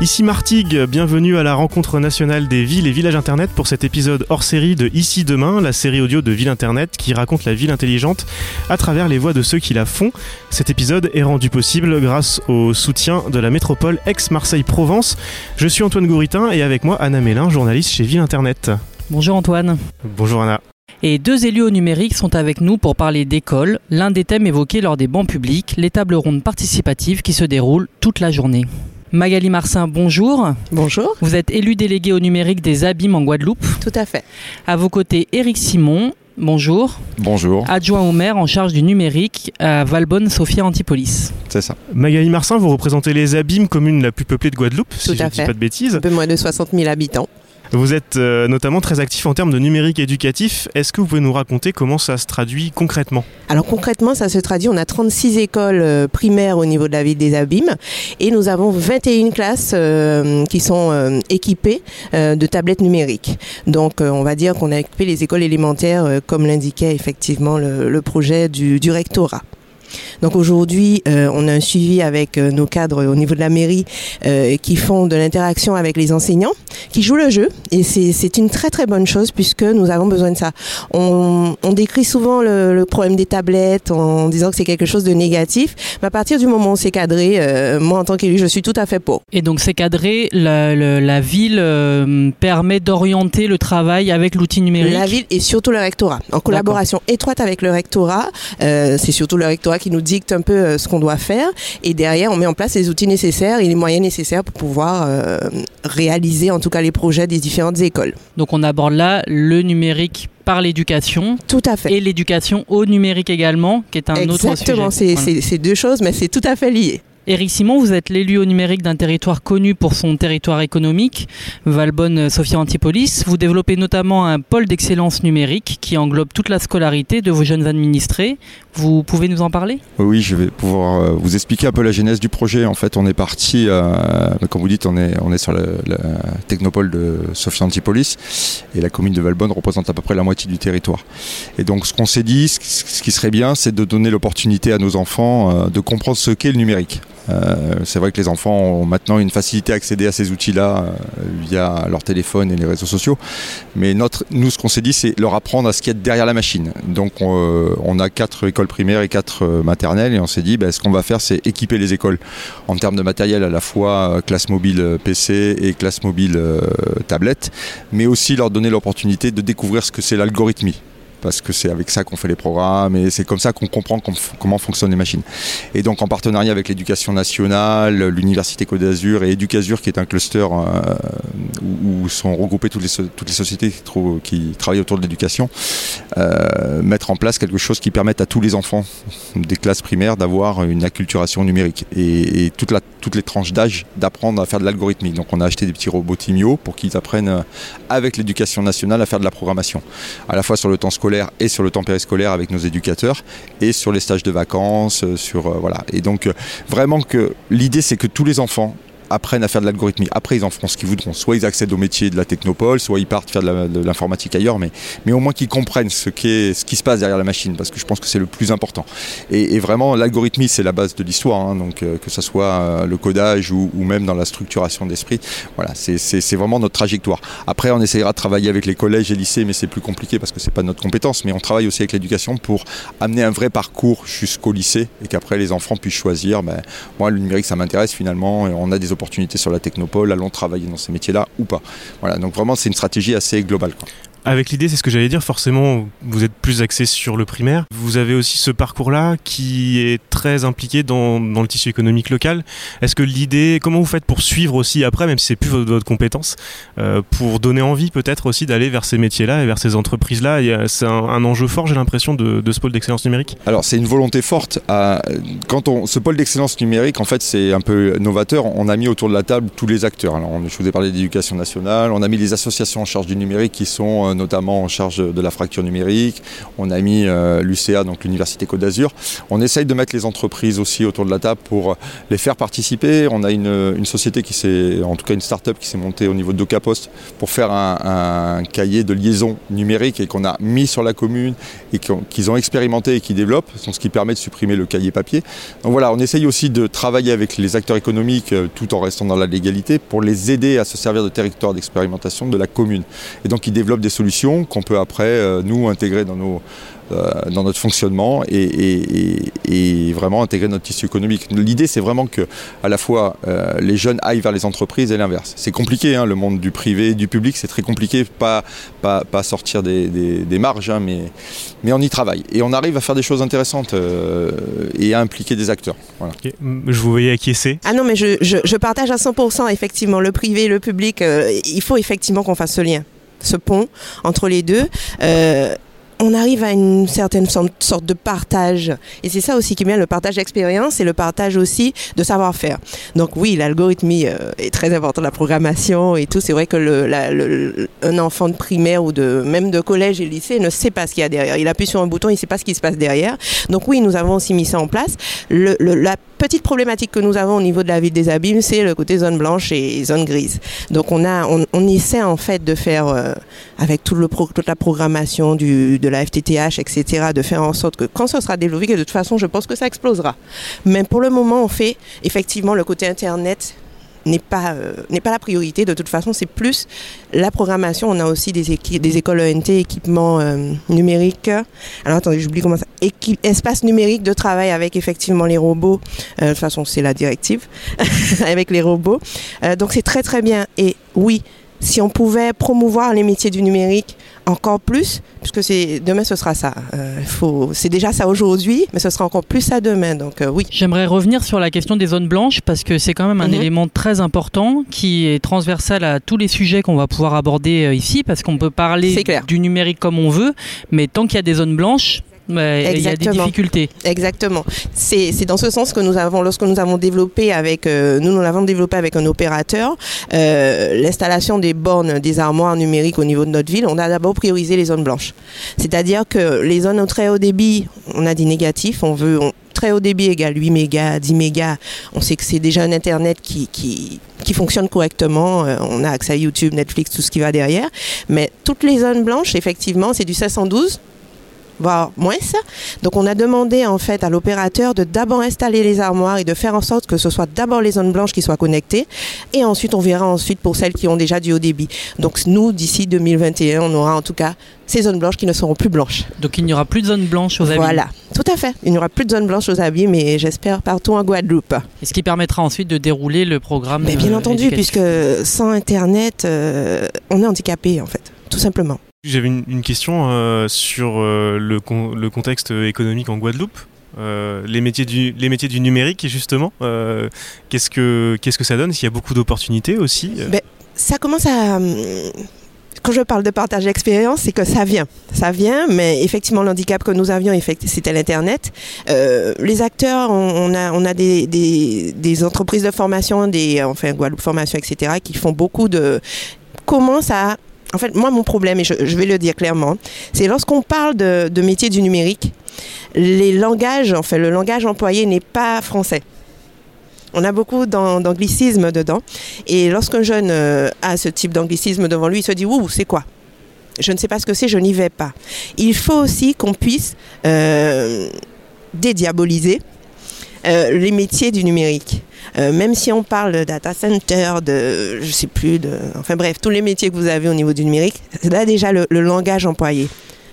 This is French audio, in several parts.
Ici Martigues, bienvenue à la rencontre nationale des villes et villages internet pour cet épisode hors série de Ici Demain, la série audio de Ville Internet qui raconte la ville intelligente à travers les voix de ceux qui la font. Cet épisode est rendu possible grâce au soutien de la métropole ex-Marseille-Provence. Je suis Antoine Gouritin et avec moi Anna Mélin, journaliste chez Ville Internet. Bonjour Antoine. Bonjour Anna. Et deux élus au numérique sont avec nous pour parler d'école, l'un des thèmes évoqués lors des bancs publics, les tables rondes participatives qui se déroulent toute la journée. Magali Marcin, bonjour. Bonjour. Vous êtes élu délégué au numérique des Abîmes en Guadeloupe. Tout à fait. À vos côtés, Éric Simon. Bonjour. Bonjour. Adjoint au maire en charge du numérique à Valbonne, Sophia Antipolis. C'est ça. Magali Marcin, vous représentez les Abîmes, commune la plus peuplée de Guadeloupe, Tout si je à ne dis fait. pas de bêtises. Un peu moins de 60 000 habitants. Vous êtes euh, notamment très actif en termes de numérique éducatif. Est-ce que vous pouvez nous raconter comment ça se traduit concrètement? Alors concrètement, ça se traduit, on a 36 écoles euh, primaires au niveau de la ville des Abîmes et nous avons 21 classes euh, qui sont euh, équipées euh, de tablettes numériques. Donc on va dire qu'on a équipé les écoles élémentaires comme l'indiquait effectivement le, le projet du, du rectorat. Donc aujourd'hui, euh, on a un suivi avec nos cadres au niveau de la mairie qui font de l'interaction avec les enseignants, qui jouent le jeu. Et c'est c'est une très très bonne chose puisque nous avons besoin de ça. On, on décrit souvent le, le problème des tablettes en disant que c'est quelque chose de négatif. Mais à partir du moment où c'est cadré, euh, moi en tant qu'élu, je suis tout à fait pour. Et donc c'est cadré, la, le- la ville euh, permet d'orienter le travail avec l'outil numérique? La ville et surtout le rectorat. En collaboration étroite avec le rectorat, euh, c'est surtout le rectorat qui nous dicte un peu euh, ce qu'on doit faire. Et derrière, on met en place les outils nécessaires et les moyens nécessaires pour pouvoir euh, réaliser en tout cas les projets des différentes écoles. Donc on aborde là le numérique par l'éducation Tout à fait. et l'éducation au numérique également, qui est un autre sujet. Exactement, c'est Voilà. deux choses, mais c'est tout à fait lié. Éric Simon, vous êtes l'élu au numérique d'un territoire connu pour son territoire économique, Valbonne-Sophia Antipolis. Vous développez notamment un pôle d'excellence numérique qui englobe toute la scolarité de vos jeunes administrés. Vous pouvez nous en parler? Oui, je vais pouvoir euh, vous expliquer un peu la genèse du projet. En fait, on est parti, euh, comme vous dites, on est, on est sur la, technopole de Sofia Antipolis et la commune de Valbonne représente à peu près la moitié du territoire. Et donc, ce qu'on s'est dit, ce, ce qui serait bien, c'est de donner l'opportunité à nos enfants euh, de comprendre ce qu'est le numérique. Euh, c'est vrai que les enfants ont maintenant une facilité à accéder à ces outils-là euh, via leur téléphone et les réseaux sociaux. Mais nous, ce qu'on s'est dit, c'est leur apprendre à ce qu'il y a derrière la machine. Donc, on, euh, a quatre écoles primaires et quatre maternelles, et on s'est dit, ben, ce qu'on va faire, c'est équiper les écoles en termes de matériel, à la fois classe mobile PC et classe mobile tablette, mais aussi leur donner l'opportunité de découvrir ce que c'est l'algorithmie. Parce que c'est avec ça qu'on fait les programmes et c'est comme ça qu'on comprend com- comment fonctionnent les machines. Et donc en partenariat avec l'éducation nationale, l'université Côte d'Azur et Educasur, qui est un cluster euh, où, sont regroupées toutes les, sociétés qui, travaillent autour de l'éducation, euh, mettre en place quelque chose qui permette à tous les enfants des classes primaires d'avoir une acculturation numérique et, toutes les tranches d'âge d'apprendre à faire de l'algorithmie. Donc on a acheté des petits robots Timio pour qu'ils apprennent euh, avec l'éducation nationale à faire de la programmation, à la fois sur le temps scolaire et sur le temps périscolaire avec nos éducateurs et sur les stages de vacances, euh, sur voilà. Et donc vraiment que l'idée c'est que tous les enfants apprennent à faire de l'algorithmie. Après, ils en feront ce qu'ils voudront. Soit ils accèdent au métier de la technopole, soit ils partent faire de l'informatique ailleurs, mais, mais au moins qu'ils comprennent ce, qu'est- ce qui se passe derrière la machine, parce que je pense que c'est le plus important. Et, vraiment, l'algorithmie, c'est la base de l'histoire, hein, donc euh, que ce soit euh, le codage ou, même dans la structuration d'esprit. Voilà, c'est- vraiment notre trajectoire. Après, on essaiera de travailler avec les collèges et lycées, mais c'est plus compliqué parce que c'est pas notre compétence. Mais on travaille aussi avec l'éducation pour amener un vrai parcours jusqu'au lycée et qu'après les enfants puissent choisir. Ben, moi, le numérique, ça m'intéresse finalement. Et on a des sur la technopole. Allons travailler dans ces métiers-là ou pas. Voilà, donc vraiment, c'est une stratégie assez globale. Avec l'idée, c'est ce que j'allais dire, forcément, vous êtes plus axé sur le primaire. Vous avez aussi ce parcours-là qui est très impliqué dans, le tissu économique local. Est-ce que l'idée, comment vous faites pour suivre aussi après, même si c'est plus votre, votre compétence, euh, pour donner envie peut-être aussi d'aller vers ces métiers-là et vers ces entreprises-là? C'est un, enjeu fort, j'ai l'impression, de, ce pôle d'excellence numérique. Alors c'est une volonté forte. quand on, ce pôle d'excellence numérique, en fait, c'est un peu novateur. On a mis autour de la table tous les acteurs. Alors, on- je vous ai parlé d'éducation nationale. On a mis les associations en charge du numérique qui sont sont notamment en charge de la fracture numérique. On a mis l'UCA, donc l'Université Côte d'Azur. On essaye de mettre les entreprises aussi autour de la table pour les faire participer. On a une, société qui s'est, en tout cas une start-up qui s'est montée au niveau de Docapost pour faire un, cahier de liaison numérique et qu'on a mis sur la commune et qu'ils ont expérimenté et qui développent, ce qui permet de supprimer le cahier papier. Donc voilà, on essaye aussi de travailler avec les acteurs économiques euh, tout en restant dans la légalité pour les aider à se servir de territoire d'expérimentation de la commune. Et donc ils développent des solutions qu'on peut après, euh, nous, intégrer dans nos euh, dans notre fonctionnement et, vraiment intégrer notre tissu économique. L'idée, c'est vraiment que à la fois euh, les jeunes aillent vers les entreprises et l'inverse. C'est compliqué, hein, le monde du privé, du public, c'est très compliqué, pas, pas, pas sortir des, marges, hein, mais, mais on y travaille. Et on arrive à faire des choses intéressantes euh, et à impliquer des acteurs. Je vous voyais acquiescer. Ah non, mais je, je, partage à 100% effectivement le privé et le public. il faut effectivement qu'on fasse ce lien ce pont entre les deux on arrive à une certaine sorte de partage. Et c'est ça aussi qui est bien, le partage d'expérience et le partage aussi de savoir-faire. Donc oui, l'algorithmie euh, est très important, la programmation et tout. C'est vrai que le, un enfant de primaire ou de même de collège et lycée ne sait pas ce qu'il y a derrière. Il appuie sur un bouton, il ne sait pas ce qui se passe derrière. Donc oui, nous avons aussi mis ça en place. la petite problématique que nous avons au niveau de la ville des abîmes, c'est le côté zone blanche et zone grise. Donc on, a, on, essaie en fait de faire, euh, avec tout le toute la programmation du, de la FTTH, etc., de faire en sorte que quand ça sera développé, que de toute façon, je pense que ça explosera. Mais pour le moment, on fait effectivement le côté Internet n'est pas, euh, n'est pas la priorité. De toute façon, c'est plus la programmation. On a aussi des, des écoles ENT, équipements euh, numériques. Alors attendez, j'oublie comment ça. espace numérique de travail avec effectivement les robots. Euh, de toute façon, c'est la directive avec les robots. donc c'est très très bien. Et oui, si on pouvait promouvoir les métiers du numérique encore plus, puisque c'est demain ce sera ça. Euh, faut, c'est déjà ça aujourd'hui, mais ce sera encore plus ça demain. Donc euh, oui. J'aimerais revenir sur la question des zones blanches parce que c'est quand même un mhm. élément très important qui est transversal à tous les sujets qu'on va pouvoir aborder euh, ici, parce qu'on peut parler du numérique comme on veut, mais tant qu'il y a des zones blanches, il y a des difficultés. Exactement. C'est dans ce sens que nous avons, lorsque nous avons développé avec, euh, nous, nous l'avons développé avec un opérateur, euh, l'installation des bornes, des armoires numériques au niveau de notre ville, on a d'abord priorisé les zones blanches. C'est-à-dire que les zones au très haut débit, on a dit négatif, on veut, très haut débit égale 8 mégas, 10 mégas, on sait que c'est déjà un Internet qui, qui, qui fonctionne correctement. Euh, on a accès à YouTube, Netflix, tout ce qui va derrière. Mais toutes les zones blanches, effectivement, c'est du 512 voire moins. Donc on a demandé en fait à l'opérateur de d'abord installer les armoires et de faire en sorte que ce soit d'abord les zones blanches qui soient connectées et ensuite on verra ensuite pour celles qui ont déjà du haut débit. Donc nous d'ici 2021 on aura en tout cas ces zones blanches qui ne seront plus blanches. Donc il n'y aura plus de zones blanches aux abîmes. Voilà, tout à fait. Il n'y aura plus de zones blanches aux abîmes mais j'espère partout en Guadeloupe. Et ce qui permettra ensuite de dérouler le programme. Mais bien euh, entendu, puisque sans Internet, euh, on est handicapé en fait, tout simplement. J'avais une, question euh, sur euh, le, contexte économique en Guadeloupe. Euh, les, métiers du, les métiers du numérique, justement, qu'est-ce, que, qu'est-ce que ça donne? S'il y a beaucoup d'opportunités aussi ben, Ça commence à. Hum, quand je parle de partage d'expérience, c'est que ça vient. Ça vient, mais effectivement, l'handicap que nous avions, c'était l'Internet. les acteurs, on, a, on a des, des, des, entreprises de formation, des, enfin, Guadeloupe Formation, etc., qui font beaucoup de. commencent à en fait, moi, mon problème, et je, vais le dire clairement, c'est lorsqu'on parle de, métier du numérique, les langages, en fait, le langage employé n'est pas français. On a beaucoup d'anglicisme dedans. Et lorsqu'un jeune euh, a ce type d'anglicisme devant lui, il se dit Ouh, c'est quoi? Je ne sais pas ce que c'est, je n'y vais pas. Il faut aussi qu'on puisse euh, dédiaboliser euh, les métiers du numérique. Euh, même si on parle de data center, de, je sais plus, de, enfin bref, tous les métiers que vous avez au niveau du numérique, là déjà le langage employé.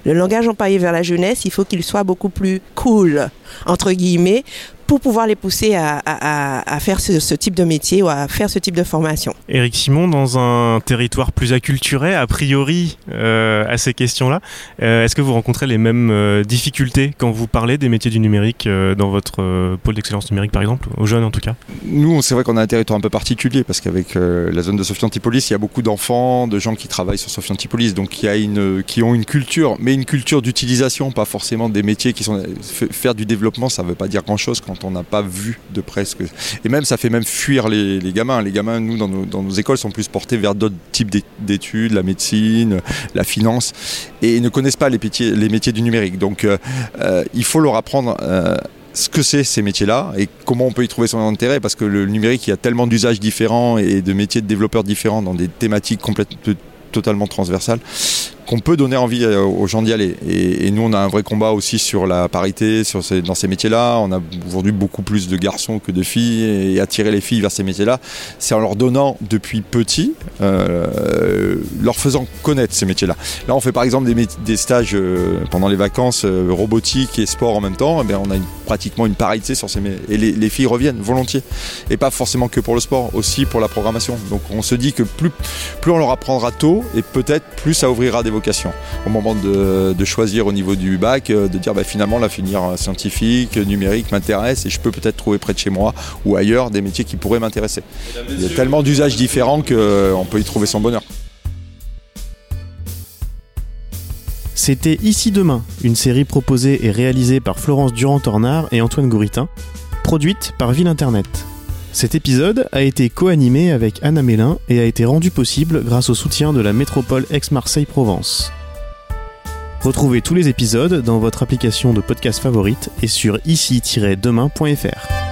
Le langage employé vers la jeunesse, il faut qu'il soit beaucoup plus cool, entre guillemets, pour pouvoir les pousser à, faire ce, type de métier ou à faire ce type de formation. Éric Simon, dans un territoire plus acculturé, a priori, euh, à ces questions-là, euh, est-ce que vous rencontrez les mêmes euh, difficultés quand vous parlez des métiers du numérique dans votre pôle d'excellence numérique, par exemple, aux jeunes en tout cas? Nous, c'est vrai qu'on a un territoire un peu particulier parce qu'avec la zone de Sophie Antipolis, il y a beaucoup d'enfants, de gens qui travaillent sur Sophie Antipolis, donc il y a une, qui ont une culture, mais une culture d'utilisation, pas forcément des métiers qui sont. Faire du développement, ça ne veut pas dire grand-chose quand on n'a pas vu de près ce que. Et même, ça fait même fuir les, gamins. Les gamins, nous, dans nos, écoles, sont plus portés vers d'autres types d'études, la médecine, la finance, et ne connaissent pas les métiers, les métiers du numérique. Donc, euh, euh, il faut leur apprendre. Euh, ce que c'est ces métiers-là et comment on peut y trouver son intérêt parce que le numérique il y a tellement d'usages différents et de métiers de développeurs différents dans des thématiques complètement totalement transversales qu'on peut donner envie euh, aux gens d'y aller. Et, nous, on a un vrai combat aussi sur la parité dans ces métiers-là. On a aujourd'hui beaucoup plus de garçons que de filles et attirer les filles vers ces métiers-là, c'est en leur donnant depuis petit, euh, leur faisant connaître ces métiers-là. Là, on fait par exemple des, stages euh, pendant les vacances robotique et sport en même temps. Eh bien, on a pratiquement une parité sur ces métiers. Et les, les, filles reviennent volontiers. Et pas forcément que pour le sport, aussi pour la programmation. Donc on se dit que plus, plus on leur apprendra tôt et peut-être plus ça ouvrira des Au moment de, choisir au niveau du bac, euh, de dire bah, finalement l'avenir scientifique, numérique m'intéresse et je peux peut-être trouver près de chez moi ou ailleurs des métiers qui pourraient m'intéresser. Il y a tellement d'usages différents qu'on euh, peut y trouver son bonheur. C'était Ici Demain, une série proposée et réalisée par Florence Durand-Tornard et Antoine Gouritin, produite par Ville Internet. Cet épisode a été co-animé avec Anna Mélin et a été rendu possible grâce au soutien de la métropole Aix-Marseille-Provence. Retrouvez tous les épisodes dans votre application de podcast favorite et sur ici-demain.fr.